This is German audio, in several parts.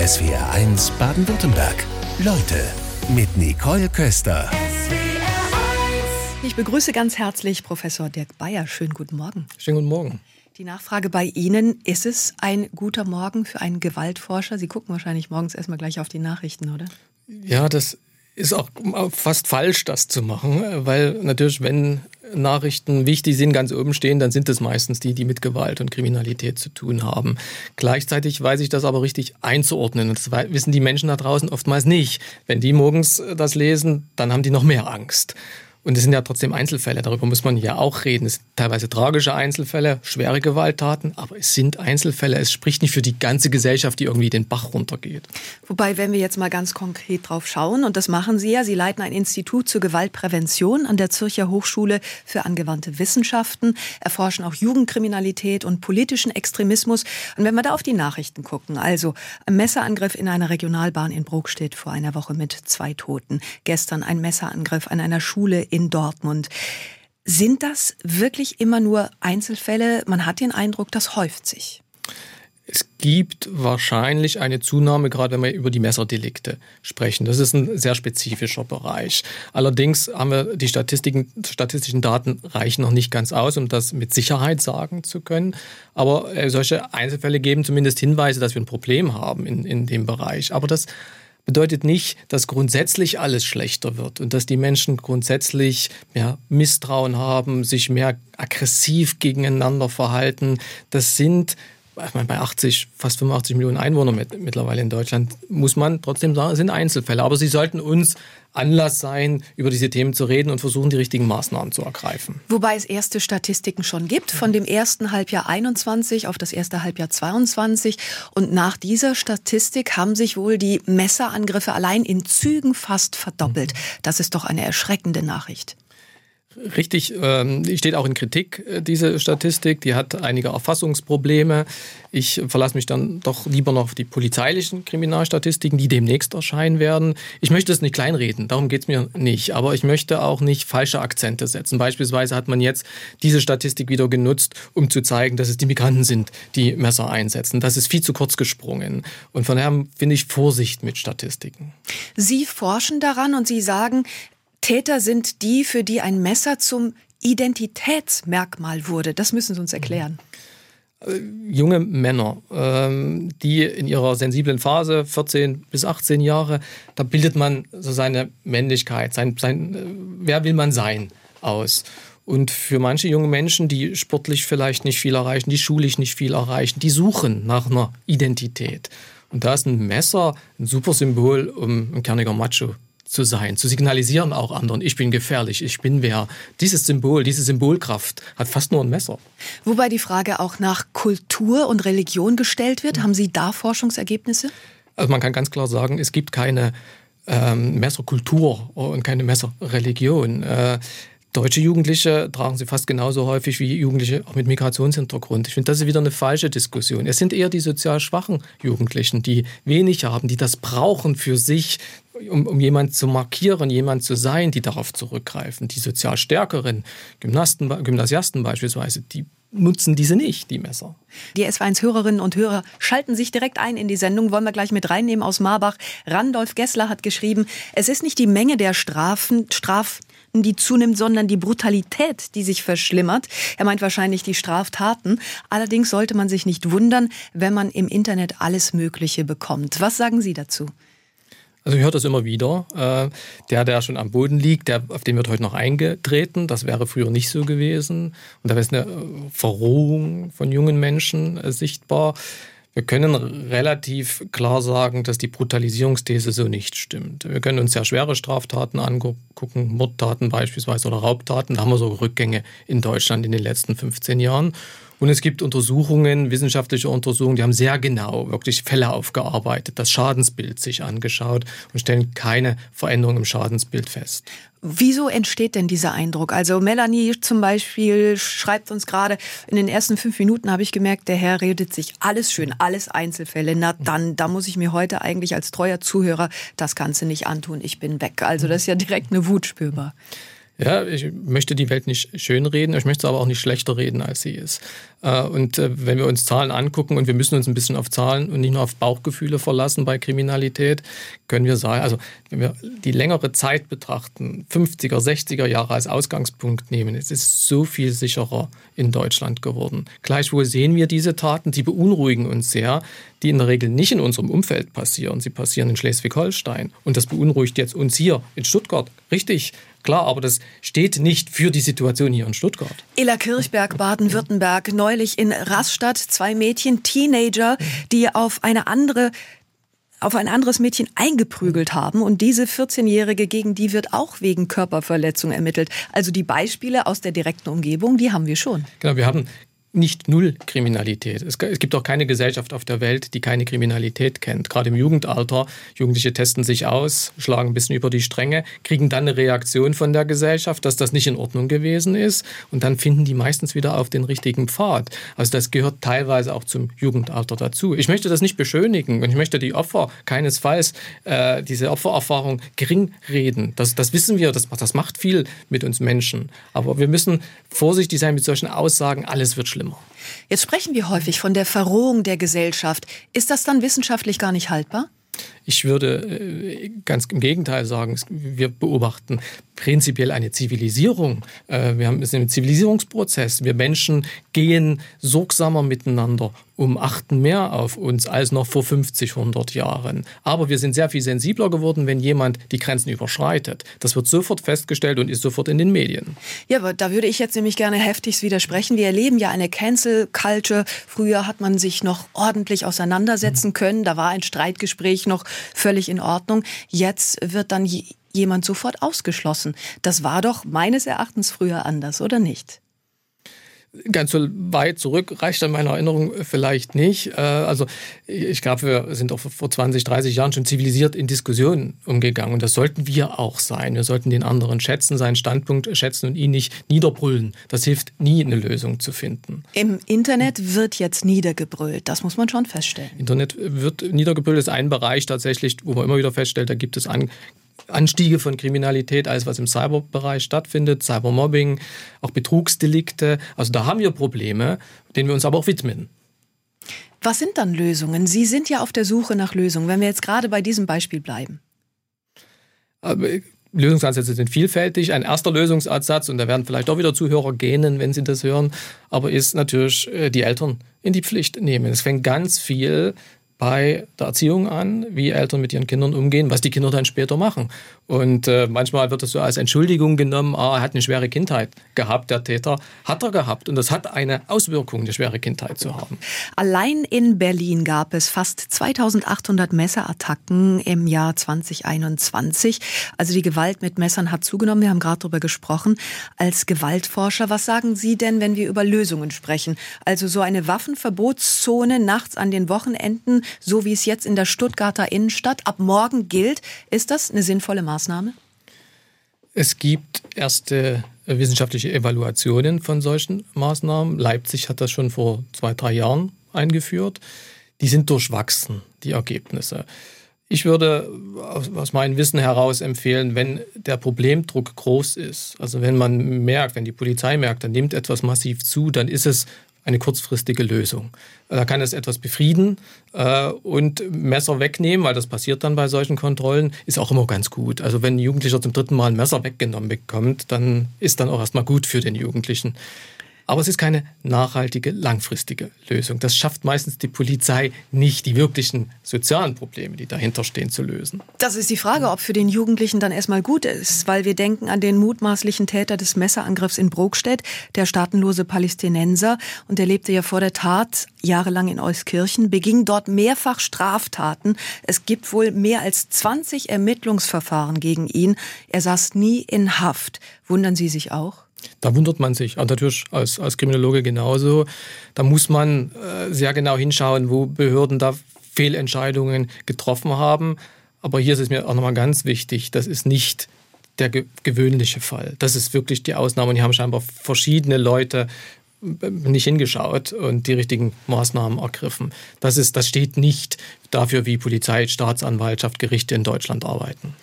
SWR1 Baden-Württemberg. Leute mit Nicole Köster. Ich begrüße ganz herzlich Professor Dirk Bayer. Schönen guten Morgen. Schönen guten Morgen. Die Nachfrage bei Ihnen, ist es ein guter Morgen für einen Gewaltforscher? Sie gucken wahrscheinlich morgens erstmal gleich auf die Nachrichten, oder? Ja, das ist auch fast falsch, das zu machen, weil natürlich, wenn Nachrichten wichtig sind, ganz oben stehen, dann sind es meistens die, die mit Gewalt und Kriminalität zu tun haben. Gleichzeitig weiß ich das aber richtig einzuordnen. Und das wissen die Menschen da draußen oftmals nicht. Wenn die morgens das lesen, dann haben die noch mehr Angst. Und es sind ja trotzdem Einzelfälle, darüber muss man ja auch reden. Es sind teilweise tragische Einzelfälle, schwere Gewalttaten, aber es sind Einzelfälle. Es spricht nicht für die ganze Gesellschaft, die irgendwie den Bach runtergeht. Wobei, wenn wir jetzt mal ganz konkret drauf schauen, und das machen Sie ja, Sie leiten ein Institut zur Gewaltprävention an der Zürcher Hochschule für angewandte Wissenschaften, erforschen auch Jugendkriminalität und politischen Extremismus. Und wenn wir da auf die Nachrichten gucken, also ein Messerangriff in einer Regionalbahn in Brokstedt vor einer Woche mit zwei Toten, gestern ein Messerangriff an einer Schule in Dortmund. Sind das wirklich immer nur Einzelfälle? Man hat den Eindruck, das häuft sich. Es gibt wahrscheinlich eine Zunahme, gerade wenn wir über die Messerdelikte sprechen. Das ist ein sehr spezifischer Bereich. Allerdings haben wir die Statistiken, statistischen Daten reichen noch nicht ganz aus, um das mit Sicherheit sagen zu können. Aber äh, solche Einzelfälle geben zumindest Hinweise, dass wir ein Problem haben in, in dem Bereich. Aber das bedeutet nicht, dass grundsätzlich alles schlechter wird und dass die Menschen grundsätzlich mehr Misstrauen haben, sich mehr aggressiv gegeneinander verhalten. Das sind bei 80, fast 85 Millionen Einwohnern mit, mittlerweile in Deutschland, muss man trotzdem sagen, es sind Einzelfälle. Aber sie sollten uns Anlass sein, über diese Themen zu reden und versuchen, die richtigen Maßnahmen zu ergreifen. Wobei es erste Statistiken schon gibt, von dem ersten Halbjahr 21 auf das erste Halbjahr 22. Und nach dieser Statistik haben sich wohl die Messerangriffe allein in Zügen fast verdoppelt. Das ist doch eine erschreckende Nachricht. Richtig, ähm, steht auch in Kritik, äh, diese Statistik. Die hat einige Erfassungsprobleme. Ich verlasse mich dann doch lieber noch auf die polizeilichen Kriminalstatistiken, die demnächst erscheinen werden. Ich möchte es nicht kleinreden, darum geht es mir nicht. Aber ich möchte auch nicht falsche Akzente setzen. Beispielsweise hat man jetzt diese Statistik wieder genutzt, um zu zeigen, dass es die Migranten sind, die Messer einsetzen. Das ist viel zu kurz gesprungen. Und von daher finde ich Vorsicht mit Statistiken. Sie forschen daran und Sie sagen, Täter sind die, für die ein Messer zum Identitätsmerkmal wurde. Das müssen Sie uns erklären. Äh, junge Männer, ähm, die in ihrer sensiblen Phase, 14 bis 18 Jahre, da bildet man so seine Männlichkeit, sein, sein, äh, wer will man sein, aus. Und für manche junge Menschen, die sportlich vielleicht nicht viel erreichen, die schulisch nicht viel erreichen, die suchen nach einer Identität. Und da ist ein Messer ein super Symbol, um ein kerniger Macho zu sein, zu signalisieren auch anderen, ich bin gefährlich, ich bin wer. Dieses Symbol, diese Symbolkraft hat fast nur ein Messer. Wobei die Frage auch nach Kultur und Religion gestellt wird. Haben Sie da Forschungsergebnisse? Also man kann ganz klar sagen, es gibt keine ähm, Messerkultur und keine Messerreligion. Äh, Deutsche Jugendliche tragen sie fast genauso häufig wie Jugendliche auch mit Migrationshintergrund. Ich finde, das ist wieder eine falsche Diskussion. Es sind eher die sozial schwachen Jugendlichen, die wenig haben, die das brauchen für sich, um, um jemand zu markieren, jemand zu sein, die darauf zurückgreifen. Die sozial stärkeren Gymnasten, Gymnasiasten beispielsweise, die nutzen diese nicht, die Messer. Die S1-Hörerinnen und Hörer schalten sich direkt ein in die Sendung, wollen wir gleich mit reinnehmen aus Marbach. Randolph Gessler hat geschrieben, es ist nicht die Menge der Strafen, Straf die zunimmt, sondern die Brutalität, die sich verschlimmert. Er meint wahrscheinlich die Straftaten. Allerdings sollte man sich nicht wundern, wenn man im Internet alles Mögliche bekommt. Was sagen Sie dazu? Also ich höre das immer wieder. Äh, der, der schon am Boden liegt, der, auf den wird heute noch eingetreten. Das wäre früher nicht so gewesen. Und da ist eine Verrohung von jungen Menschen äh, sichtbar. Wir können relativ klar sagen, dass die Brutalisierungsthese so nicht stimmt. Wir können uns sehr schwere Straftaten angucken, Mordtaten beispielsweise oder Raubtaten. Da haben wir so Rückgänge in Deutschland in den letzten 15 Jahren. Und es gibt Untersuchungen, wissenschaftliche Untersuchungen, die haben sehr genau wirklich Fälle aufgearbeitet, das Schadensbild sich angeschaut und stellen keine Veränderung im Schadensbild fest. Wieso entsteht denn dieser Eindruck? Also Melanie zum Beispiel schreibt uns gerade, in den ersten fünf Minuten habe ich gemerkt, der Herr redet sich alles schön, alles Einzelfälle. Na dann, da muss ich mir heute eigentlich als treuer Zuhörer das Ganze nicht antun. Ich bin weg. Also das ist ja direkt eine Wut spürbar. Ja, ich möchte die Welt nicht schönreden, ich möchte es aber auch nicht schlechter reden, als sie ist. Äh, und äh, wenn wir uns Zahlen angucken und wir müssen uns ein bisschen auf Zahlen und nicht nur auf Bauchgefühle verlassen bei Kriminalität, können wir sagen, also wenn wir die längere Zeit betrachten, 50er, 60er Jahre als Ausgangspunkt nehmen, es ist so viel sicherer in Deutschland geworden. Gleichwohl sehen wir diese Taten, die beunruhigen uns sehr, die in der Regel nicht in unserem Umfeld passieren. Sie passieren in Schleswig-Holstein. Und das beunruhigt jetzt uns hier in Stuttgart. Richtig, Klar, aber das steht nicht für die Situation hier in Stuttgart. Ella Kirchberg, Baden-Württemberg, neulich in Rastatt zwei Mädchen, Teenager, die auf eine andere auf ein anderes Mädchen eingeprügelt haben und diese 14-Jährige, gegen die wird auch wegen Körperverletzung ermittelt. Also die Beispiele aus der direkten Umgebung, die haben wir schon. Genau, wir haben nicht null Kriminalität. Es, gibt auch keine Gesellschaft auf der Welt, die keine Kriminalität kennt. Gerade im Jugendalter. Jugendliche testen sich aus, schlagen ein bisschen über die Stränge, kriegen dann eine Reaktion von der Gesellschaft, dass das nicht in Ordnung gewesen ist. Und dann finden die meistens wieder auf den richtigen Pfad. Also das gehört teilweise auch zum Jugendalter dazu. Ich möchte das nicht beschönigen und ich möchte die Opfer keinesfalls äh, diese Opfererfahrung gering reden. Das, das wissen wir, das, das macht viel mit uns Menschen. Aber wir müssen vorsichtig sein mit solchen Aussagen, alles wird schlecht schlimmer. Jetzt sprechen wir häufig von der Verrohung der Gesellschaft. Ist das dann wissenschaftlich gar nicht haltbar? Ich würde äh, ganz im Gegenteil sagen, wir beobachten prinzipiell eine Zivilisierung. Äh, wir haben einen Zivilisierungsprozess. Wir Menschen gehen sorgsamer miteinander um, achten mehr auf uns als noch vor 50, 100 Jahren. Aber wir sind sehr viel sensibler geworden, wenn jemand die Grenzen überschreitet. Das wird sofort festgestellt und ist sofort in den Medien. Ja, aber da würde ich jetzt nämlich gerne heftigst widersprechen. Wir erleben ja eine Cancel Culture. Früher hat man sich noch ordentlich auseinandersetzen können. Da war ein Streitgespräch noch völlig in Ordnung. Jetzt wird dann jemand sofort ausgeschlossen. Das war doch meines Erachtens früher anders, oder nicht? Ganz so weit zurück reicht an meiner Erinnerung vielleicht nicht. Äh, also ich glaube, wir sind auch vor 20, 30 Jahren schon zivilisiert in Diskussionen umgegangen. Und das sollten wir auch sein. Wir sollten den anderen schätzen, seinen Standpunkt schätzen und ihn nicht niederbrüllen. Das hilft nie, eine Lösung zu finden. Im Internet wird jetzt niedergebrüllt. Das muss man schon feststellen. Internet wird niedergebrüllt, ist ein Bereich tatsächlich, wo man immer wieder feststellt, da gibt es an Anstiege von Kriminalität, alles was im Cyberbereich stattfindet, Cybermobbing, auch Betrugsdelikte. Also da haben wir Probleme, denen wir uns aber auch widmen. Was sind dann Lösungen? Sie sind ja auf der Suche nach Lösungen, wenn wir jetzt gerade bei diesem Beispiel bleiben. Aber Lösungsansätze sind vielfältig. Ein erster Lösungsansatz, und da werden vielleicht auch wieder Zuhörer gähnen, wenn sie das hören, aber ist natürlich äh, die Eltern in die Pflicht nehmen. Es fängt ganz viel bei der Erziehung an, wie Eltern mit ihren Kindern umgehen, was die Kinder dann später machen. Und äh, manchmal wird das so als Entschuldigung genommen, ah, er hat eine schwere Kindheit gehabt, der Täter. Hat er gehabt. Und das hat eine Auswirkung, eine schwere Kindheit zu haben. Allein in Berlin gab es fast 2800 Messerattacken im Jahr 2021. Also die Gewalt mit Messern hat zugenommen. Wir haben gerade darüber gesprochen. Als Gewaltforscher, was sagen Sie denn, wenn wir über Lösungen sprechen? Also so eine Waffenverbotszone nachts an den Wochenenden so wie es jetzt in der Stuttgarter Innenstadt ab morgen gilt. Ist das eine sinnvolle Maßnahme? Es gibt erste wissenschaftliche Evaluationen von solchen Maßnahmen. Leipzig hat das schon vor zwei, drei Jahren eingeführt. Die sind durchwachsen, die Ergebnisse. Ich würde aus meinem Wissen heraus empfehlen, wenn der Problemdruck groß ist, also wenn man merkt, wenn die Polizei merkt, dann nimmt etwas massiv zu, dann ist es eine kurzfristige Lösung. Da kann es etwas befrieden äh, und Messer wegnehmen, weil das passiert dann bei solchen Kontrollen, ist auch immer ganz gut. Also wenn ein Jugendlicher zum dritten Mal ein Messer weggenommen bekommt, dann ist dann auch erstmal gut für den Jugendlichen. Aber es ist keine nachhaltige, langfristige Lösung. Das schafft meistens die Polizei nicht, die wirklichen sozialen Probleme, die dahinter stehen, zu lösen. Das ist die Frage, ob für den Jugendlichen dann erstmal gut ist, weil wir denken an den mutmaßlichen Täter des Messerangriffs in Brokstedt, der staatenlose Palästinenser. Und der lebte ja vor der Tat jahrelang in Euskirchen, beging dort mehrfach Straftaten. Es gibt wohl mehr als 20 Ermittlungsverfahren gegen ihn. Er saß nie in Haft. Wundern Sie sich auch? Da wundert man sich, natürlich als, als Kriminologe genauso. Da muss man äh, sehr genau hinschauen, wo Behörden da Fehlentscheidungen getroffen haben. Aber hier ist es mir auch nochmal ganz wichtig, das ist nicht der ge gewöhnliche Fall. Das ist wirklich die Ausnahme. Und hier haben scheinbar verschiedene Leute äh, nicht hingeschaut und die richtigen Maßnahmen ergriffen. Das, ist, das steht nicht dafür, wie Polizei, Staatsanwaltschaft, Gerichte in Deutschland arbeiten.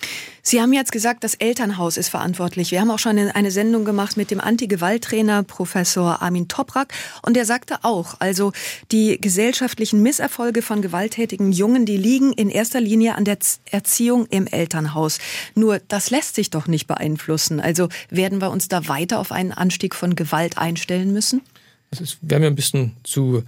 Sie haben jetzt gesagt, das Elternhaus ist verantwortlich. Wir haben auch schon eine Sendung gemacht mit dem Anti-Gewalt-Trainer Professor Armin Toprak und der sagte auch, also die gesellschaftlichen Misserfolge von gewalttätigen Jungen, die liegen in erster Linie an der Erziehung im Elternhaus. Nur das lässt sich doch nicht beeinflussen. Also werden wir uns da weiter auf einen Anstieg von Gewalt einstellen müssen? Das ist, wäre mir ein bisschen zu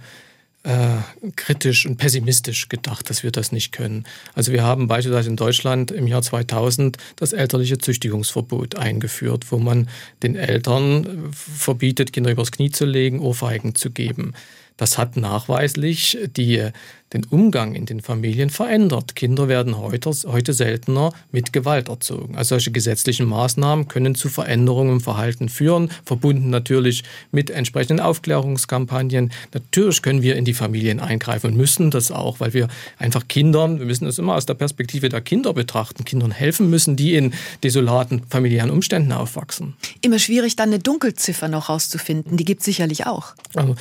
äh, kritisch und pessimistisch gedacht, dass wir das nicht können. Also wir haben beispielsweise in Deutschland im Jahr 2000 das elterliche Züchtigungsverbot eingeführt, wo man den Eltern verbietet, Kinder übers Knie zu legen, Ohrfeigen zu geben. Das hat nachweislich die, den Umgang in den Familien verändert. Kinder werden heute, heute seltener mit Gewalt erzogen. Also solche gesetzlichen Maßnahmen können zu Veränderungen im Verhalten führen, verbunden natürlich mit entsprechenden Aufklärungskampagnen. Natürlich können wir in die Familien eingreifen und müssen das auch, weil wir einfach Kindern, wir müssen es immer aus der Perspektive der Kinder betrachten, Kindern helfen müssen, die in desolaten familiären Umständen aufwachsen. Immer schwierig, dann eine Dunkelziffer noch rauszufinden. Die gibt es sicherlich auch. Also,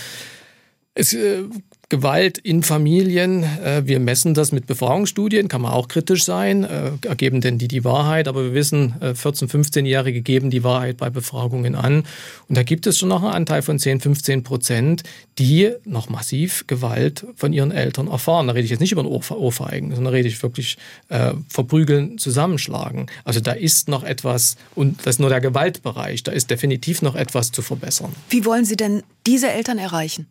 es, äh, Gewalt in Familien, äh, wir messen das mit Befragungsstudien, kann man auch kritisch sein, äh, ergeben denn die die Wahrheit, aber wir wissen, äh, 14-, 15-Jährige geben die Wahrheit bei Befragungen an. Und da gibt es schon noch einen Anteil von 10, 15 Prozent, die noch massiv Gewalt von ihren Eltern erfahren. Da rede ich jetzt nicht über ein Ohrfeigen, sondern da rede ich wirklich äh, verprügeln, zusammenschlagen. Also da ist noch etwas, und das ist nur der Gewaltbereich, da ist definitiv noch etwas zu verbessern. Wie wollen Sie denn diese Eltern erreichen?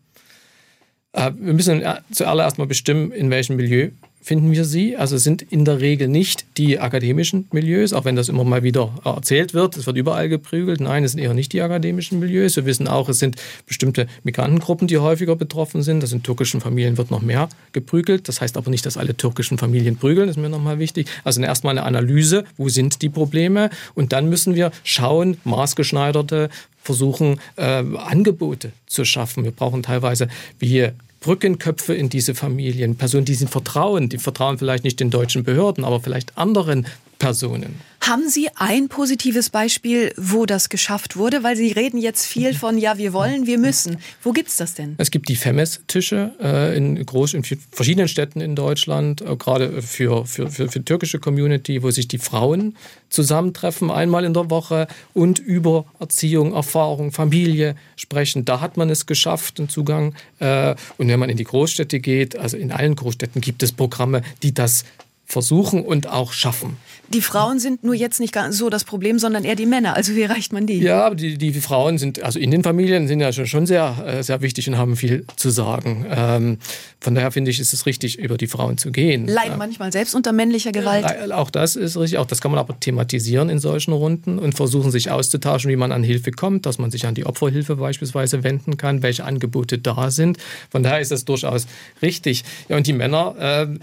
Äh, wir müssen zuallererst mal bestimmen, in welchem Milieu finden wir sie. Also es sind in der Regel nicht die akademischen Milieus, auch wenn das immer mal wieder erzählt wird. Es wird überall geprügelt. Nein, es sind eher nicht die akademischen Milieus. Wir wissen auch, es sind bestimmte Migrantengruppen, die häufiger betroffen sind. Das in türkischen Familien wird noch mehr geprügelt. Das heißt aber nicht, dass alle türkischen Familien prügeln. Das ist mir nochmal wichtig. Also erstmal eine Analyse, wo sind die Probleme? Und dann müssen wir schauen, maßgeschneiderte versuchen, äh, Angebote zu schaffen. Wir brauchen teilweise wie Brückenköpfe in diese Familien, Personen, die sie vertrauen, die vertrauen vielleicht nicht den deutschen Behörden, aber vielleicht anderen Personen. Haben Sie ein positives Beispiel, wo das geschafft wurde? Weil Sie reden jetzt viel von, ja, wir wollen, wir müssen. Wo gibt es das denn? Es gibt die FEMES-Tische äh, in, groß, in verschiedenen Städten in Deutschland, äh, gerade für, für, für, für türkische Community, wo sich die Frauen zusammentreffen, einmal in der Woche und über Erziehung, Erfahrung, Familie sprechen. Da hat man es geschafft, den Zugang. Äh, und wenn man in die Großstädte geht, also in allen Großstädten gibt es Programme, die das versuchen und auch schaffen. Die Frauen sind nur jetzt nicht so das Problem, sondern eher die Männer. Also wie erreicht man die? Ja, die, die Frauen sind, also in den Familien sind ja schon, schon sehr, äh, sehr wichtig und haben viel zu sagen. Ähm, von daher finde ich, ist es richtig, über die Frauen zu gehen. Leiden äh, manchmal selbst unter männlicher Gewalt? Äh, auch das ist richtig. Auch das kann man aber thematisieren in solchen Runden und versuchen, sich auszutauschen, wie man an Hilfe kommt, dass man sich an die Opferhilfe beispielsweise wenden kann, welche Angebote da sind. Von daher ist das durchaus richtig. Ja, und die Männer, äh,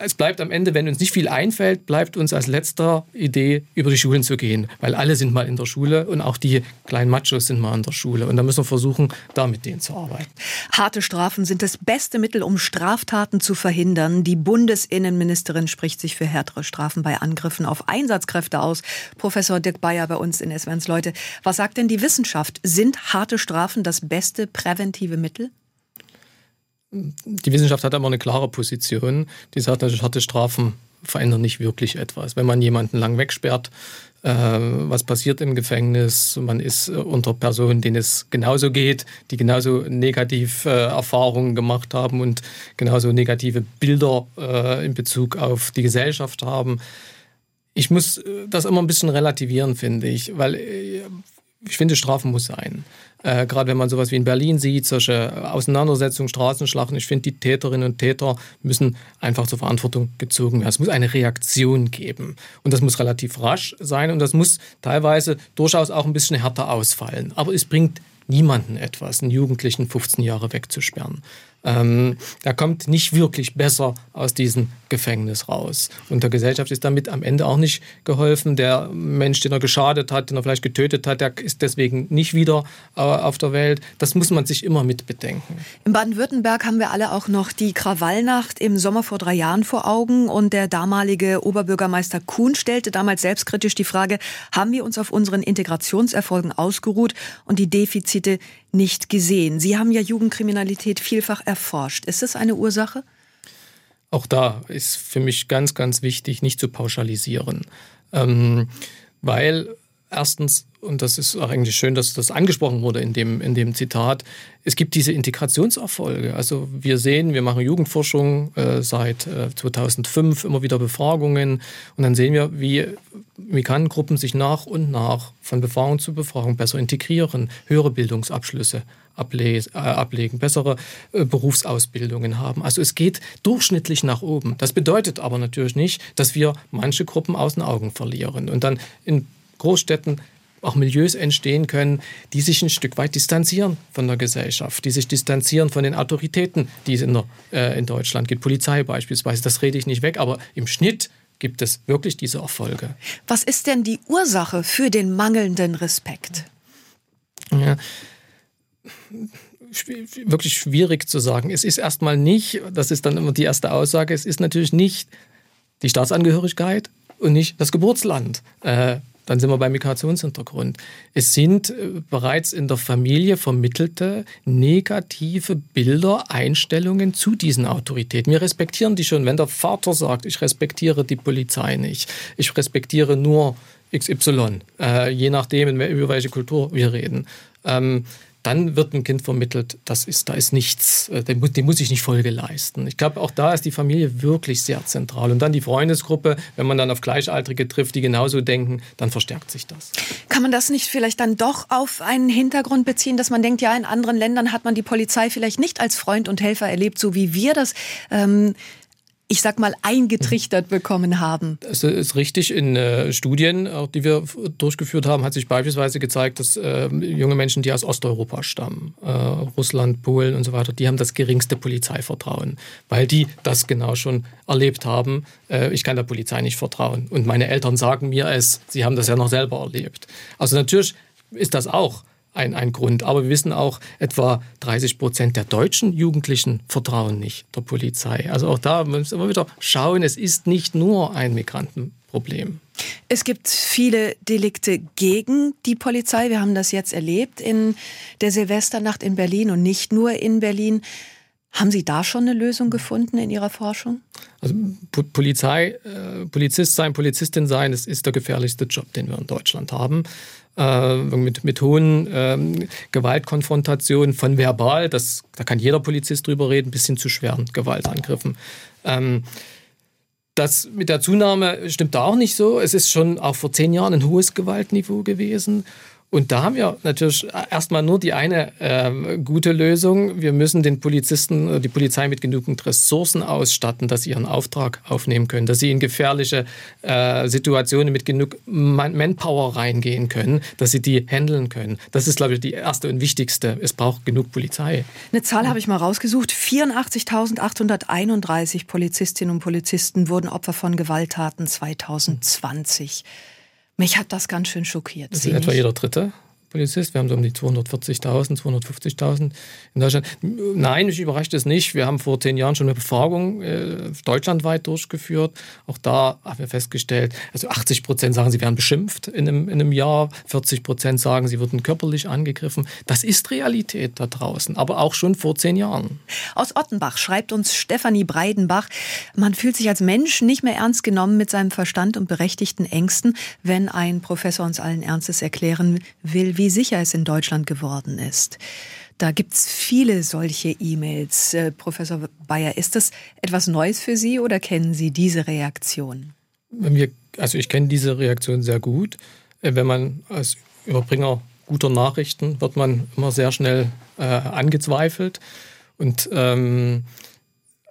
es bleibt am Ende, wenn uns nicht viel einfällt, bleibt uns als letzter Idee, über die Schulen zu gehen. Weil alle sind mal in der Schule und auch die kleinen Machos sind mal in der Schule. Und da müssen wir versuchen, da mit denen zu arbeiten. Harte Strafen sind das beste Mittel, um Straftaten zu verhindern. Die Bundesinnenministerin spricht sich für härtere Strafen bei Angriffen auf Einsatzkräfte aus. Professor Dirk Bayer bei uns in SWRs Leute. Was sagt denn die Wissenschaft? Sind harte Strafen das beste präventive Mittel? Die Wissenschaft hat immer eine klare Position. Die sagt, dass harte Strafen verändern nicht wirklich etwas. Wenn man jemanden lang wegsperrt, äh, was passiert im Gefängnis? Man ist äh, unter Personen, denen es genauso geht, die genauso negativ äh, Erfahrungen gemacht haben und genauso negative Bilder äh, in Bezug auf die Gesellschaft haben. Ich muss äh, das immer ein bisschen relativieren, finde ich, weil äh, ich finde, Strafen muss sein. Äh, Gerade wenn man sowas wie in Berlin sieht, solche Auseinandersetzungen, Straßenschlachten. Ich finde, die Täterinnen und Täter müssen einfach zur Verantwortung gezogen werden. Es muss eine Reaktion geben. Und das muss relativ rasch sein und das muss teilweise durchaus auch ein bisschen härter ausfallen. Aber es bringt niemanden etwas, einen Jugendlichen 15 Jahre wegzusperren. Ähm, er kommt nicht wirklich besser aus diesem Gefängnis raus. Und der Gesellschaft ist damit am Ende auch nicht geholfen. Der Mensch, den er geschadet hat, den er vielleicht getötet hat, der ist deswegen nicht wieder äh, auf der Welt. Das muss man sich immer mit bedenken. In Baden-Württemberg haben wir alle auch noch die Krawallnacht im Sommer vor drei Jahren vor Augen. Und der damalige Oberbürgermeister Kuhn stellte damals selbstkritisch die Frage, haben wir uns auf unseren Integrationserfolgen ausgeruht und die Defizite nicht gesehen? Sie haben ja Jugendkriminalität vielfach erforscht. Ist das eine Ursache? Auch da ist für mich ganz, ganz wichtig, nicht zu pauschalisieren. Ähm, weil erstens, und das ist auch eigentlich schön, dass das angesprochen wurde in dem, in dem Zitat, es gibt diese Integrationserfolge. Also wir sehen, wir machen Jugendforschung äh, seit äh, 2005, immer wieder Befragungen und dann sehen wir, wie Migrantengruppen sich nach und nach von Befragung zu Befragung besser integrieren, höhere Bildungsabschlüsse äh, ablegen, bessere äh, Berufsausbildungen haben. Also es geht durchschnittlich nach oben. Das bedeutet aber natürlich nicht, dass wir manche Gruppen aus den Augen verlieren und dann in Großstädten auch Milieus entstehen können, die sich ein Stück weit distanzieren von der Gesellschaft, die sich distanzieren von den Autoritäten, die es in, der, äh, in Deutschland gibt, Polizei beispielsweise. Das rede ich nicht weg, aber im Schnitt gibt es wirklich diese Erfolge. Was ist denn die Ursache für den mangelnden Respekt? Ja, wirklich schwierig zu sagen. Es ist erstmal nicht, das ist dann immer die erste Aussage, es ist natürlich nicht die Staatsangehörigkeit und nicht das Geburtsland. Äh, dann sind wir beim Migrationshintergrund. Es sind äh, bereits in der Familie vermittelte negative Bilder, Einstellungen zu diesen Autoritäten. Wir respektieren die schon. Wenn der Vater sagt, ich respektiere die Polizei nicht, ich respektiere nur XY, äh, je nachdem, über welche Kultur wir reden. Ähm, dann wird ein Kind vermittelt, das ist, da ist nichts, äh, dem, dem muss ich nicht Folge leisten. Ich glaube, auch da ist die Familie wirklich sehr zentral. Und dann die Freundesgruppe, wenn man dann auf Gleichaltrige trifft, die genauso denken, dann verstärkt sich das. Kann man das nicht vielleicht dann doch auf einen Hintergrund beziehen, dass man denkt, ja, in anderen Ländern hat man die Polizei vielleicht nicht als Freund und Helfer erlebt, so wie wir das ähm, ich sag mal, eingetrichtert bekommen haben. Das ist richtig. In äh, Studien, auch die wir durchgeführt haben, hat sich beispielsweise gezeigt, dass äh, junge Menschen, die aus Osteuropa stammen, äh, Russland, Polen und so weiter, die haben das geringste Polizeivertrauen, weil die das genau schon erlebt haben. Äh, ich kann der Polizei nicht vertrauen. Und meine Eltern sagen mir es, sie haben das ja noch selber erlebt. Also natürlich ist das auch ein, ein Grund. Aber wir wissen auch, etwa 30 Prozent der deutschen Jugendlichen vertrauen nicht der Polizei. Also auch da müssen wir wieder schauen, es ist nicht nur ein Migrantenproblem. Es gibt viele Delikte gegen die Polizei. Wir haben das jetzt erlebt in der Silvesternacht in Berlin und nicht nur in Berlin. Haben Sie da schon eine Lösung gefunden in Ihrer Forschung? Also Polizei, äh, Polizist sein, Polizistin sein, das ist der gefährlichste Job, den wir in Deutschland haben. Äh, mit, mit hohen äh, Gewaltkonfrontationen von verbal, das, da kann jeder Polizist drüber reden, bis hin zu schweren Gewaltangriffen. Ähm, das mit der Zunahme stimmt da auch nicht so. Es ist schon auch vor zehn Jahren ein hohes Gewaltniveau gewesen. Und da haben wir natürlich erstmal nur die eine äh, gute Lösung. Wir müssen den Polizisten, die Polizei mit genügend Ressourcen ausstatten, dass sie ihren Auftrag aufnehmen können, dass sie in gefährliche äh, Situationen mit genug Manpower reingehen können, dass sie die handeln können. Das ist, glaube ich, die erste und wichtigste. Es braucht genug Polizei. Eine Zahl habe ich mal rausgesucht. 84.831 Polizistinnen und Polizisten wurden Opfer von Gewalttaten 2020. Mich hat das ganz schön schockiert. Das ist etwa jeder Dritte. Polizist. Wir haben so um die 240.000, 250.000 in Deutschland. Nein, mich überrascht es nicht. Wir haben vor zehn Jahren schon eine Befragung äh, deutschlandweit durchgeführt. Auch da haben wir festgestellt, also 80 Prozent sagen, sie werden beschimpft in einem, in einem Jahr. 40 Prozent sagen, sie würden körperlich angegriffen. Das ist Realität da draußen, aber auch schon vor zehn Jahren. Aus Ottenbach schreibt uns Stefanie Breidenbach, man fühlt sich als Mensch nicht mehr ernst genommen mit seinem Verstand und berechtigten Ängsten, wenn ein Professor uns allen Ernstes erklären will, wie sicher es in Deutschland geworden ist. Da gibt es viele solche E-Mails. Äh, Professor Bayer, ist das etwas Neues für Sie oder kennen Sie diese Reaktion? Wir, also ich kenne diese Reaktion sehr gut. Äh, wenn man als Überbringer guter Nachrichten wird man immer sehr schnell äh, angezweifelt. Und ähm,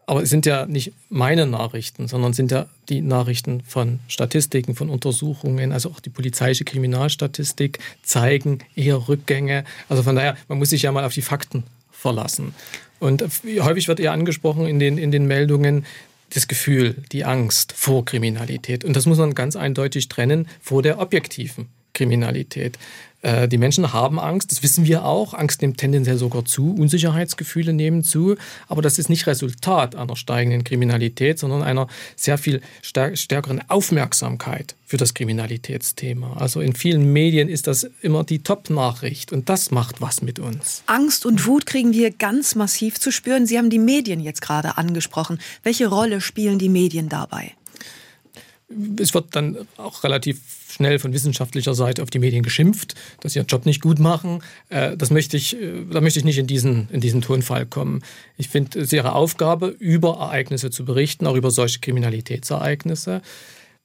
aber es sind ja nicht meine Nachrichten, sondern sind ja die Nachrichten von Statistiken, von Untersuchungen. Also auch die polizeiliche Kriminalstatistik zeigen eher Rückgänge. Also von daher, man muss sich ja mal auf die Fakten verlassen. Und häufig wird eher angesprochen in den, in den Meldungen, das Gefühl, die Angst vor Kriminalität. Und das muss man ganz eindeutig trennen vor der objektiven Kriminalität. Äh, die Menschen haben Angst, das wissen wir auch. Angst nimmt tendenziell sogar zu, Unsicherheitsgefühle nehmen zu. Aber das ist nicht Resultat einer steigenden Kriminalität, sondern einer sehr viel stärkeren Aufmerksamkeit für das Kriminalitätsthema. Also in vielen Medien ist das immer die Top-Nachricht und das macht was mit uns. Angst und Wut kriegen wir ganz massiv zu spüren. Sie haben die Medien jetzt gerade angesprochen. Welche Rolle spielen die Medien dabei? es wird dann auch relativ schnell von wissenschaftlicher Seite auf die Medien geschimpft, dass sie ihren Job nicht gut machen. Äh, das möchte ich, äh, da möchte ich nicht in diesen, in diesen Tonfall kommen. Ich finde es ihre Aufgabe, über Ereignisse zu berichten, auch über solche Kriminalitätsereignisse.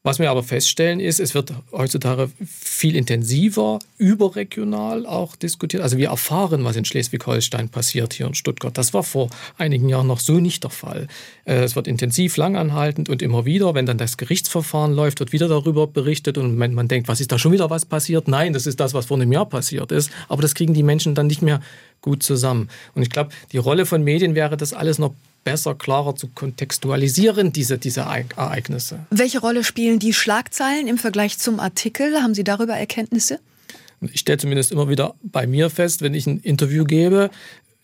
Was wir aber feststellen ist, es wird heutzutage viel intensiver, überregional auch diskutiert. Also wir erfahren, was in Schleswig-Holstein passiert hier in Stuttgart. Das war vor einigen Jahren noch so nicht der Fall. Äh, es wird intensiv, langanhaltend und immer wieder, wenn dann das Gerichtsverfahren läuft, wird wieder darüber berichtet und man, man denkt, was ist da schon wieder was passiert? Nein, das ist das, was vor einem Jahr passiert ist. Aber das kriegen die Menschen dann nicht mehr gut zusammen. Und ich glaube, die Rolle von Medien wäre, das alles noch besser, klarer zu kontextualisieren, diese, diese Ereignisse. Welche Rolle spielen die Schlagzeilen im Vergleich zum Artikel? Haben Sie darüber Erkenntnisse? Ich stelle zumindest immer wieder bei mir fest, wenn ich ein Interview gebe,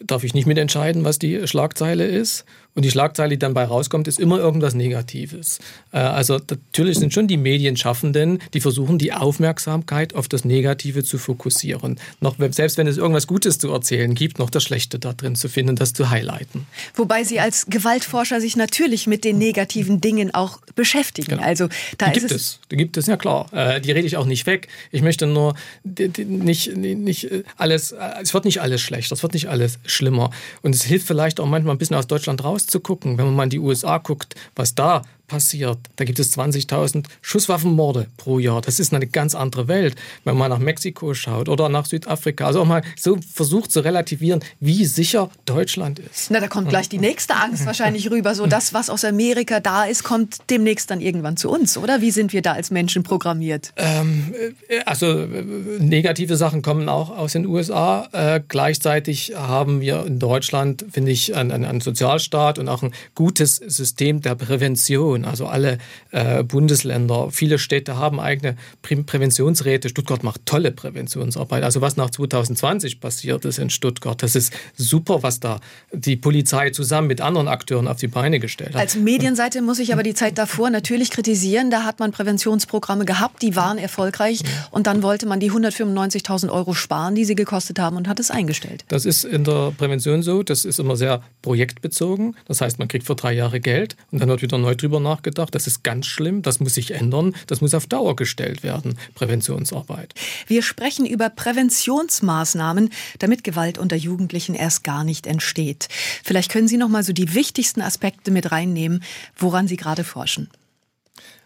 darf ich nicht mitentscheiden, was die Schlagzeile ist. Und die Schlagzeile, die dann bei rauskommt, ist immer irgendwas Negatives. Äh, also natürlich sind schon die Medienschaffenden, die versuchen, die Aufmerksamkeit auf das Negative zu fokussieren. Noch, selbst wenn es irgendwas Gutes zu erzählen gibt, noch das Schlechte da drin zu finden, das zu highlighten. Wobei Sie als Gewaltforscher sich natürlich mit den negativen Dingen auch beschäftigen. Genau. Also da die gibt es, die gibt es ja klar. Äh, die rede ich auch nicht weg. Ich möchte nur nicht, nicht alles. Äh, es wird nicht alles schlechter, es wird nicht alles schlimmer. Und es hilft vielleicht auch manchmal ein bisschen aus Deutschland rauszugucken, wenn man mal in die USA guckt, was da passiert. Da gibt es 20.000 Schusswaffenmorde pro Jahr. Das ist eine ganz andere Welt, wenn man nach Mexiko schaut oder nach Südafrika. Also auch mal so versucht zu relativieren, wie sicher Deutschland ist. Na, da kommt gleich die nächste Angst wahrscheinlich rüber. So das, was aus Amerika da ist, kommt demnächst dann irgendwann zu uns, oder? Wie sind wir da als Menschen programmiert? Ähm, äh, also äh, negative Sachen kommen auch aus den USA. Äh, gleichzeitig haben wir in Deutschland, finde ich, einen, einen Sozialstaat und auch ein gutes System der Prävention. Prävention. Also alle äh, Bundesländer, viele Städte haben eigene Prä Präventionsräte. Stuttgart macht tolle Präventionsarbeit. Also was nach 2020 passiert ist in Stuttgart, das ist super, was da die Polizei zusammen mit anderen Akteuren auf die Beine gestellt hat. Als Medienseite muss ich aber die Zeit davor natürlich kritisieren. Da hat man Präventionsprogramme gehabt, die waren erfolgreich und dann wollte man die 195.000 Euro sparen, die sie gekostet haben und hat es eingestellt. Das ist in der Prävention so. Das ist immer sehr projektbezogen. Das heißt, man kriegt für drei Jahre Geld und dann wird wieder neu drüber nachgedacht. Das ist ganz schlimm. Das muss sich ändern. Das muss auf Dauer gestellt werden, Präventionsarbeit. Wir sprechen über Präventionsmaßnahmen, damit Gewalt unter Jugendlichen erst gar nicht entsteht. Vielleicht können Sie noch mal so die wichtigsten Aspekte mit reinnehmen, woran Sie gerade forschen.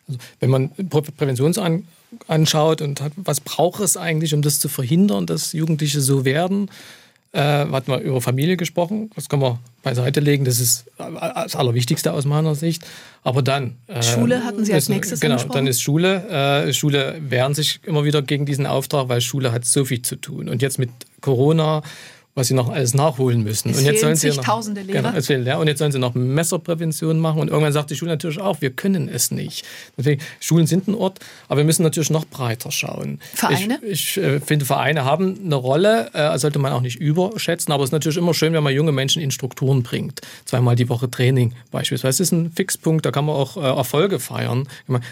Also, wenn man Präventions anschaut und hat, was braucht es eigentlich, um das zu verhindern, dass Jugendliche so werden, äh, hatten wir über Familie gesprochen. Das kann man beiseite legen. Das ist das Allerwichtigste aus meiner Sicht. Aber dann. Äh, Schule hatten Sie als nächstes Genau, dann ist Schule. Äh, Schule wehren sich immer wieder gegen diesen Auftrag, weil Schule hat so viel zu tun. Und jetzt mit Corona was sie noch alles nachholen müssen. Es und jetzt sollen sie noch, tausende Lehrer. Genau, es fehlen, ja, und jetzt sollen sie noch Messerprävention machen. Und irgendwann sagt die Schule natürlich auch, wir können es nicht. Deswegen, Schulen sind ein Ort, aber wir müssen natürlich noch breiter schauen. Vereine? Ich, ich äh, finde, Vereine haben eine Rolle, äh, sollte man auch nicht überschätzen. Aber es ist natürlich immer schön, wenn man junge Menschen in Strukturen bringt. Zweimal die Woche Training beispielsweise. Das ist ein Fixpunkt, da kann man auch äh, Erfolge feiern.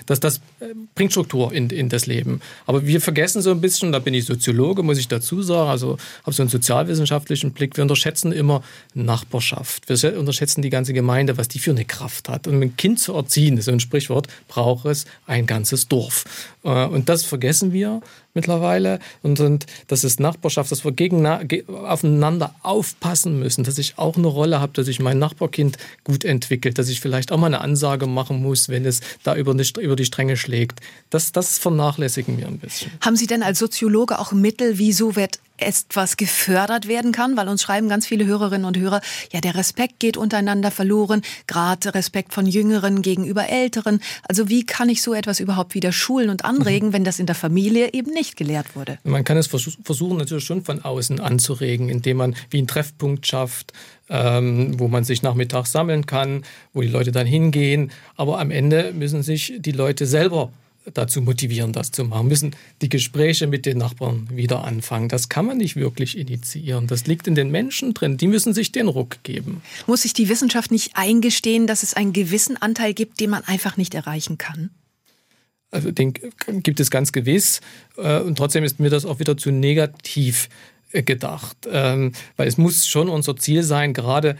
Das, das äh, bringt Struktur in, in das Leben. Aber wir vergessen so ein bisschen, da bin ich Soziologe, muss ich dazu sagen, also habe so einen Sozialwissenschaftler wissenschaftlichen Blick. Wir unterschätzen immer Nachbarschaft. Wir unterschätzen die ganze Gemeinde, was die für eine Kraft hat. Und um ein Kind zu erziehen, das ist ein Sprichwort, braucht es ein ganzes Dorf. Äh, und das vergessen wir mittlerweile. Und, und das ist Nachbarschaft, dass wir aufeinander aufpassen müssen, dass ich auch eine Rolle habe, dass ich mein Nachbarkind gut entwickelt, dass ich vielleicht auch mal eine Ansage machen muss, wenn es da über die, über die Stränge schlägt. Das, das vernachlässigen wir ein bisschen. Haben Sie denn als Soziologe auch Mittel, wie so wird etwas gefördert werden kann, weil uns schreiben ganz viele Hörerinnen und Hörer, ja, der Respekt geht untereinander verloren, gerade Respekt von Jüngeren gegenüber Älteren. Also wie kann ich so etwas überhaupt wieder schulen und anregen, mhm. wenn das in der Familie eben nicht gelehrt wurde? Man kann es versuchen natürlich schon von außen anzuregen, indem man wie einen Treffpunkt schafft, ähm, wo man sich nachmittags sammeln kann, wo die Leute dann hingehen. Aber am Ende müssen sich die Leute selber dazu motivieren, das zu machen, müssen die Gespräche mit den Nachbarn wieder anfangen. Das kann man nicht wirklich initiieren. Das liegt in den Menschen drin. Die müssen sich den Ruck geben. Muss sich die Wissenschaft nicht eingestehen, dass es einen gewissen Anteil gibt, den man einfach nicht erreichen kann? Also den gibt es ganz gewiss. Äh, und trotzdem ist mir das auch wieder zu negativ äh, gedacht. Ähm, weil es muss schon unser Ziel sein, gerade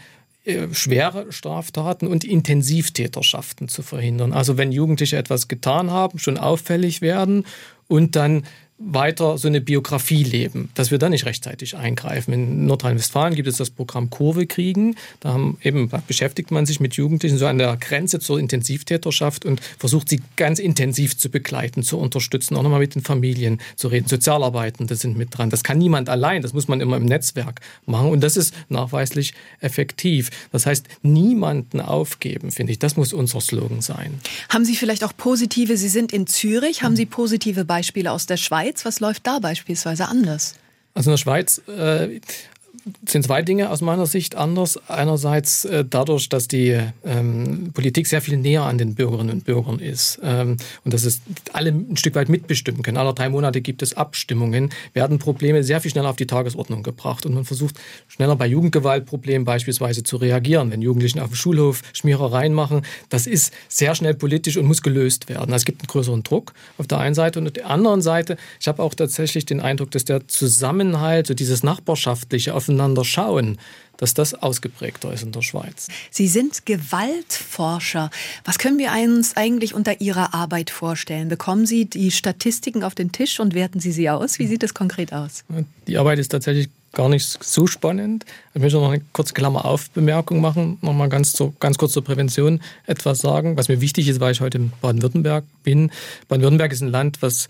schwere Straftaten und Intensivtäterschaften zu verhindern. Also wenn Jugendliche etwas getan haben, schon auffällig werden und dann weiter so eine Biografie leben, dass wir da nicht rechtzeitig eingreifen. In Nordrhein-Westfalen gibt es das Programm Kurve kriegen. Da haben eben, beschäftigt man sich mit Jugendlichen so an der Grenze zur Intensivtäterschaft und versucht sie ganz intensiv zu begleiten, zu unterstützen, auch nochmal mit den Familien zu reden. Sozialarbeitende sind mit dran. Das kann niemand allein, das muss man immer im Netzwerk machen und das ist nachweislich effektiv. Das heißt, niemanden aufgeben, finde ich. Das muss unser Slogan sein. Haben Sie vielleicht auch positive, Sie sind in Zürich, haben Sie positive Beispiele aus der Schweiz? Schweiz, was läuft da beispielsweise anders? Also in der Schweiz äh, sind zwei Dinge aus meiner Sicht anders. Einerseits äh, dadurch, dass die ähm, Politik sehr viel näher an den Bürgerinnen und Bürgern ist ähm, und dass es alle ein Stück weit mitbestimmen können. Alle drei Monate gibt es Abstimmungen, werden Probleme sehr viel schneller auf die Tagesordnung gebracht und man versucht schneller bei Jugendgewaltproblemen beispielsweise zu reagieren. Wenn Jugendlichen auf dem Schulhof Schmierereien machen, das ist sehr schnell politisch und muss gelöst werden. Es gibt einen größeren Druck auf der einen Seite und auf der anderen Seite, ich habe auch tatsächlich den Eindruck, dass der Zusammenhalt, so dieses nachbarschaftliche, auf aufeinander schauen, dass das ausgeprägter ist in der Schweiz. Sie sind Gewaltforscher. Was können wir uns eigentlich unter Ihrer Arbeit vorstellen? Bekommen Sie die Statistiken auf den Tisch und werten Sie sie aus? Wie sieht das konkret aus? Die Arbeit ist tatsächlich gar nicht so spannend. Ich möchte noch eine kurze Klammer auf Bemerkung machen, noch mal ganz, zur, ganz kurz zur Prävention etwas sagen, was mir wichtig ist, weil ich heute in Baden-Württemberg bin. Baden-Württemberg ist ein Land, was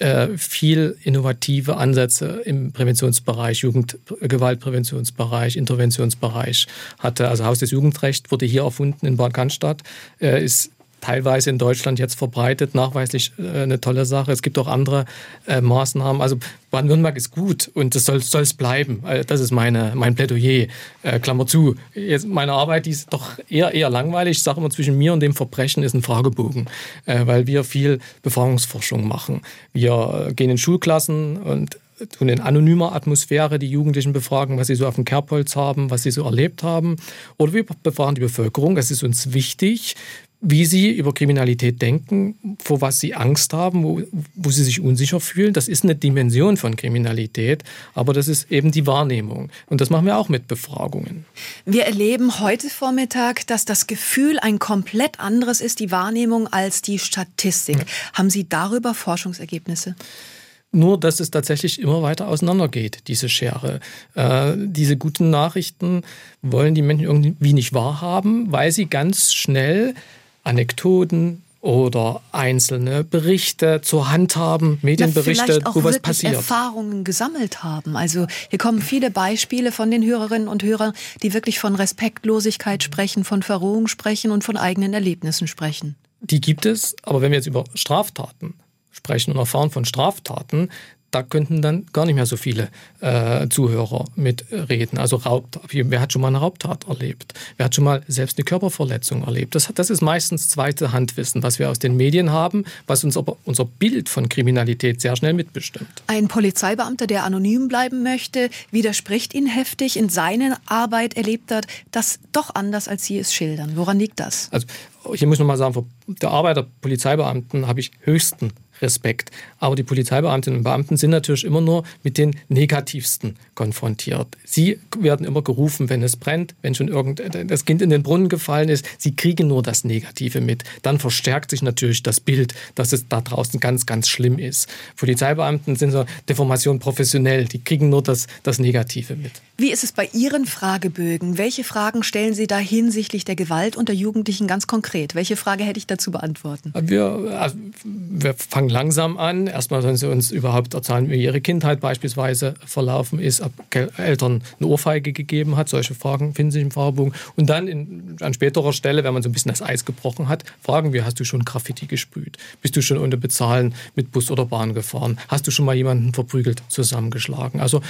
äh, viel innovative Ansätze im Präventionsbereich, Jugendgewaltpräventionsbereich, Interventionsbereich hatte. Also Haus des Jugendrechts wurde hier erfunden in Bad Cannstatt, äh, ist teilweise in Deutschland jetzt verbreitet, nachweislich äh, eine tolle Sache. Es gibt auch andere äh, Maßnahmen. Also Baden-Württemberg ist gut und das soll, es bleiben. Äh, das ist meine, mein Plädoyer. Klammer zu. Jetzt meine Arbeit die ist doch eher, eher langweilig. Ich sage immer, zwischen mir und dem Verbrechen ist ein Fragebogen, weil wir viel Befragungsforschung machen. Wir gehen in Schulklassen und tun in anonymer Atmosphäre die Jugendlichen befragen, was sie so auf dem Kerbholz haben, was sie so erlebt haben. Oder wir befragen die Bevölkerung. Es ist uns wichtig, wie sie über Kriminalität denken, vor was sie Angst haben, wo, wo sie sich unsicher fühlen. Das ist eine Dimension von Kriminalität, aber das ist eben die Wahrnehmung. Und das machen wir auch mit Befragungen. Wir erleben heute Vormittag, dass das Gefühl ein komplett anderes ist, die Wahrnehmung, als die Statistik. Ja. Haben Sie darüber Forschungsergebnisse? Nur, dass es tatsächlich immer weiter auseinandergeht, diese Schere. Äh, diese guten Nachrichten wollen die Menschen irgendwie nicht wahrhaben, weil sie ganz schnell Anekdoten oder einzelne Berichte zur Hand haben, Medienberichte, ja, wo was passiert. Erfahrungen gesammelt haben. Also hier kommen viele Beispiele von den Hörerinnen und Hörern, die wirklich von Respektlosigkeit sprechen, von Verrohung sprechen und von eigenen Erlebnissen sprechen. Die gibt es, aber wenn wir jetzt über Straftaten sprechen und erfahren von Straftaten, da könnten dann gar nicht mehr so viele äh, Zuhörer mitreden. Also Raub, wer hat schon mal eine Raubtat erlebt? Wer hat schon mal selbst eine Körperverletzung erlebt? Das, das ist meistens zweite Handwissen, was wir aus den Medien haben, was uns aber unser Bild von Kriminalität sehr schnell mitbestimmt. Ein Polizeibeamter, der anonym bleiben möchte, widerspricht Ihnen heftig. In seiner Arbeit erlebt er das doch anders, als Sie es schildern. Woran liegt das? Also hier muss man mal sagen, der Arbeit der Polizeibeamten habe ich höchsten Respekt. Aber die Polizeibeamtinnen und Beamten sind natürlich immer nur mit den Negativsten konfrontiert. Sie werden immer gerufen, wenn es brennt, wenn schon irgend das Kind in den Brunnen gefallen ist. Sie kriegen nur das Negative mit. Dann verstärkt sich natürlich das Bild, dass es da draußen ganz, ganz schlimm ist. Polizeibeamten sind so Deformation professionell. Die kriegen nur das, das Negative mit. Wie ist es bei Ihren Fragebögen? Welche Fragen stellen Sie da hinsichtlich der Gewalt unter Jugendlichen ganz konkret? Welche Frage hätte ich dazu beantworten? Wir, also, wir fangen langsam an. Erstmal sollen sie uns überhaupt erzählen, wie ihre Kindheit beispielsweise verlaufen ist, ob Eltern eine Ohrfeige gegeben hat. Solche Fragen finden sich im Fragebogen. Und dann in, an späterer Stelle, wenn man so ein bisschen das Eis gebrochen hat, fragen wir, hast du schon Graffiti gesprüht? Bist du schon ohne Bezahlen mit Bus oder Bahn gefahren? Hast du schon mal jemanden verprügelt, zusammengeschlagen? Also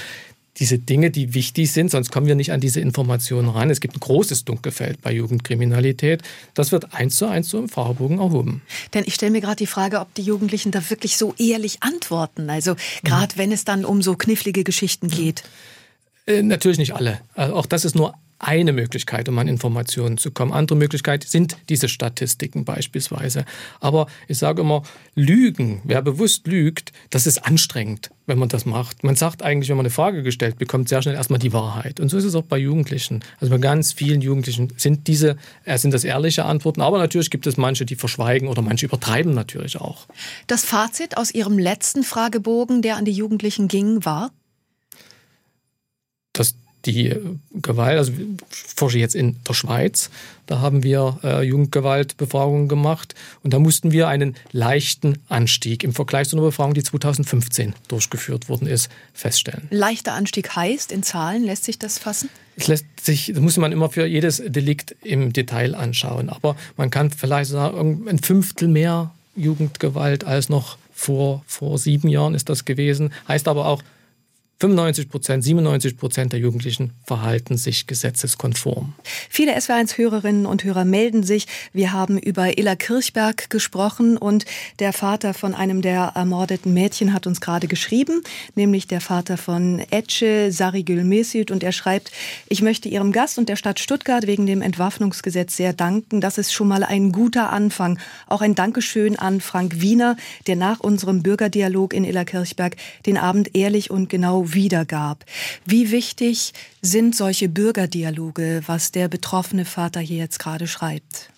diese Dinge, die wichtig sind, sonst kommen wir nicht an diese Informationen ran. Es gibt ein großes Dunkelfeld bei Jugendkriminalität. Das wird eins zu eins so im Fahrbogen erhoben. Denn ich stelle mir gerade die Frage, ob die Jugendlichen da wirklich so ehrlich antworten. Also gerade mhm. wenn es dann um so knifflige Geschichten geht. Äh, natürlich nicht alle. Also auch das ist nur eine Möglichkeit, um an Informationen zu kommen. Andere Möglichkeit sind diese Statistiken beispielsweise. Aber ich sage immer, Lügen, wer bewusst lügt, das ist anstrengend, wenn man das macht. Man sagt eigentlich, wenn man eine Frage gestellt bekommt, sehr schnell erstmal die Wahrheit. Und so ist es auch bei Jugendlichen. Also bei ganz vielen Jugendlichen sind diese, äh, sind das ehrliche Antworten. Aber natürlich gibt es manche, die verschweigen oder manche übertreiben natürlich auch. Das Fazit aus Ihrem letzten Fragebogen, der an die Jugendlichen ging, war? Die Gewalt, also ich forsche jetzt in der Schweiz, da haben wir äh, Jugendgewaltbefragungen gemacht und da mussten wir einen leichten Anstieg im Vergleich zu einer Befragung, die 2015 durchgeführt worden ist, feststellen. Leichter Anstieg heißt, in Zahlen lässt sich das fassen? Es lässt sich, das muss man immer für jedes Delikt im Detail anschauen, aber man kann vielleicht sagen, ein Fünftel mehr Jugendgewalt als noch vor, vor sieben Jahren ist das gewesen, heißt aber auch, 95 Prozent, 97 Prozent der Jugendlichen verhalten sich gesetzeskonform. Viele SW1-Hörerinnen und Hörer melden sich. Wir haben über Illa Kirchberg gesprochen und der Vater von einem der ermordeten Mädchen hat uns gerade geschrieben, nämlich der Vater von Etche Sarigül Mesut und er schreibt, ich möchte Ihrem Gast und der Stadt Stuttgart wegen dem Entwaffnungsgesetz sehr danken. Das ist schon mal ein guter Anfang. Auch ein Dankeschön an Frank Wiener, der nach unserem Bürgerdialog in Illa Kirchberg den Abend ehrlich und genau wiedergab. Wie wichtig sind solche Bürgerdialoge, was der betroffene Vater hier jetzt gerade schreibt?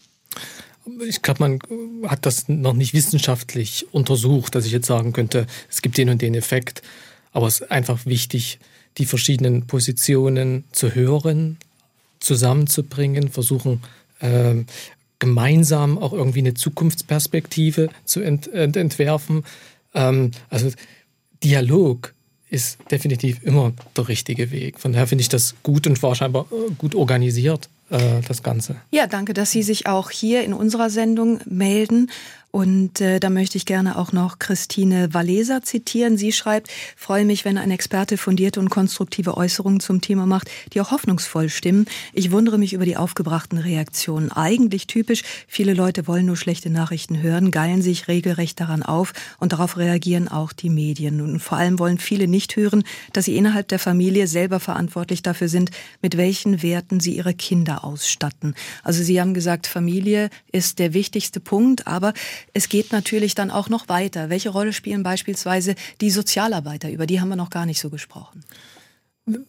Ich glaube, man hat das noch nicht wissenschaftlich untersucht, dass ich jetzt sagen könnte, es gibt den und den Effekt. Aber es ist einfach wichtig, die verschiedenen Positionen zu hören, zusammenzubringen, versuchen, äh, gemeinsam auch irgendwie eine Zukunftsperspektive zu ent ent entwerfen. Ähm, also Dialog ist definitiv immer der richtige Weg. Von daher finde ich das gut und war scheinbar äh, gut organisiert, äh, das Ganze. Ja, danke, dass Sie sich auch hier in unserer Sendung melden. Und äh, da möchte ich gerne auch noch Christine Waleser zitieren. Sie schreibt, freue mich, wenn ein Experte fundierte und konstruktive Äußerungen zum Thema macht, die auch hoffnungsvoll stimmen. Ich wundere mich über die aufgebrachten Reaktionen. Eigentlich typisch, viele Leute wollen nur schlechte Nachrichten hören, geilen sich regelrecht daran auf und darauf reagieren auch die Medien. Und vor allem wollen viele nicht hören, dass sie innerhalb der Familie selber verantwortlich dafür sind, mit welchen Werten sie ihre Kinder ausstatten. Also Sie haben gesagt, Familie ist der wichtigste Punkt, aber es geht natürlich dann auch noch weiter. Welche Rolle spielen beispielsweise die Sozialarbeiter? Über die haben wir noch gar nicht so gesprochen.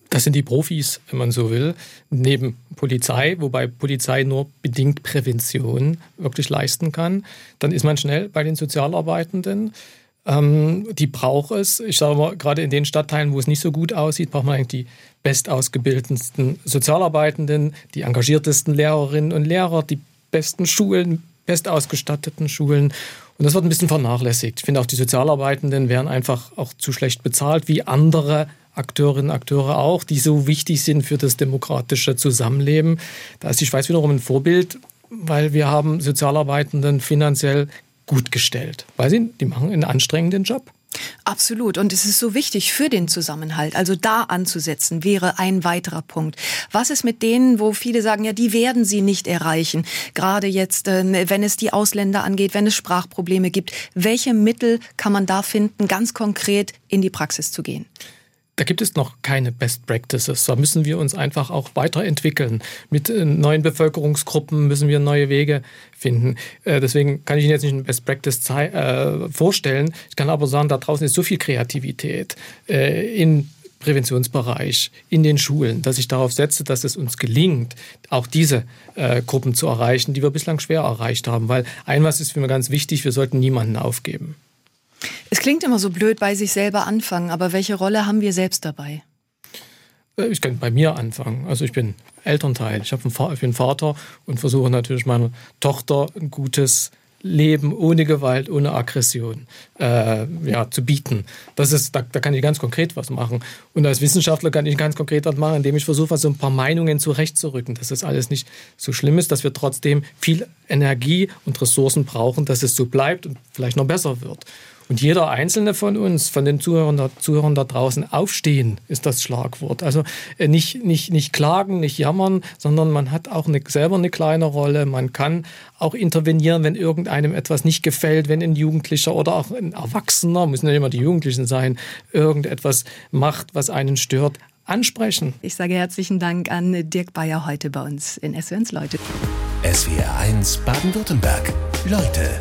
Das sind die Profis, wenn man so will, neben Polizei, wobei Polizei nur bedingt Prävention wirklich leisten kann. Dann ist man schnell bei den Sozialarbeitenden. Ähm, die braucht es. Ich sage mal, gerade in den Stadtteilen, wo es nicht so gut aussieht, braucht man eigentlich die bestausgebildetsten Sozialarbeitenden, die engagiertesten Lehrerinnen und Lehrer, die besten Schulen, bestausgestatteten Schulen. Und das wird ein bisschen vernachlässigt. Ich finde auch die Sozialarbeitenden werden einfach auch zu schlecht bezahlt, wie andere Akteurinnen und Akteure auch, die so wichtig sind für das demokratische Zusammenleben. Da ist die Schweiz wiederum ein Vorbild, weil wir haben Sozialarbeitenden finanziell gut gestellt, weil sie die machen einen anstrengenden Job. Absolut. Und es ist so wichtig für den Zusammenhalt. Also da anzusetzen wäre ein weiterer Punkt. Was ist mit denen, wo viele sagen, ja, die werden sie nicht erreichen? Gerade jetzt, ähm, wenn es die Ausländer angeht, wenn es Sprachprobleme gibt. Welche Mittel kann man da finden, ganz konkret in die Praxis zu gehen? Da gibt es noch keine Best Practices. Da müssen wir uns einfach auch weiterentwickeln. Mit äh, neuen Bevölkerungsgruppen müssen wir neue Wege finden. Äh, deswegen kann ich Ihnen jetzt nicht eine Best Practice äh, vorstellen. Ich kann aber sagen, da draußen ist so viel Kreativität im Präventionsbereich, in den Schulen, dass ich darauf setze, dass es uns gelingt, auch diese Gruppen zu erreichen, die wir bislang schwer erreicht haben. Weil ein was ist für mich ganz wichtig, wir sollten niemanden aufgeben. Es klingt immer so blöd bei sich selber anfangen, aber welche Rolle haben wir selbst dabei? Äh, ich kann bei mir anfangen. Also ich bin Elternteil, ich, einen, ich bin Vater und versuche natürlich meiner Tochter ein gutes Leben ohne Gewalt, ohne Aggression äh, ja, zu bieten. Das ist, da, da, kann ich ganz konkret was machen. Und als Wissenschaftler kann ich ganz konkret was machen, indem ich versuche, so ein paar Meinungen zurechtzurücken, dass das alles nicht so schlimm ist, dass wir trotzdem viel Energie und Ressourcen brauchen, dass es so bleibt und vielleicht noch besser wird. Und jeder einzelne von uns, von den Zuhörern, Zuhörern da draußen, aufstehen ist das Schlagwort. Also äh, nicht, nicht, nicht klagen, nicht jammern, sondern man hat auch eine, selber eine kleine Rolle. Man kann auch intervenieren, wenn irgendeinem etwas nicht gefällt, wenn ein Jugendlicher oder auch ein Erwachsener, müssen nicht immer die Jugendlichen sein, irgendetwas macht, was einen stört ansprechen. Ich sage herzlichen Dank an Dirk Bayer heute bei uns in SWNs Leute. SWR 1 Baden-Württemberg. Leute,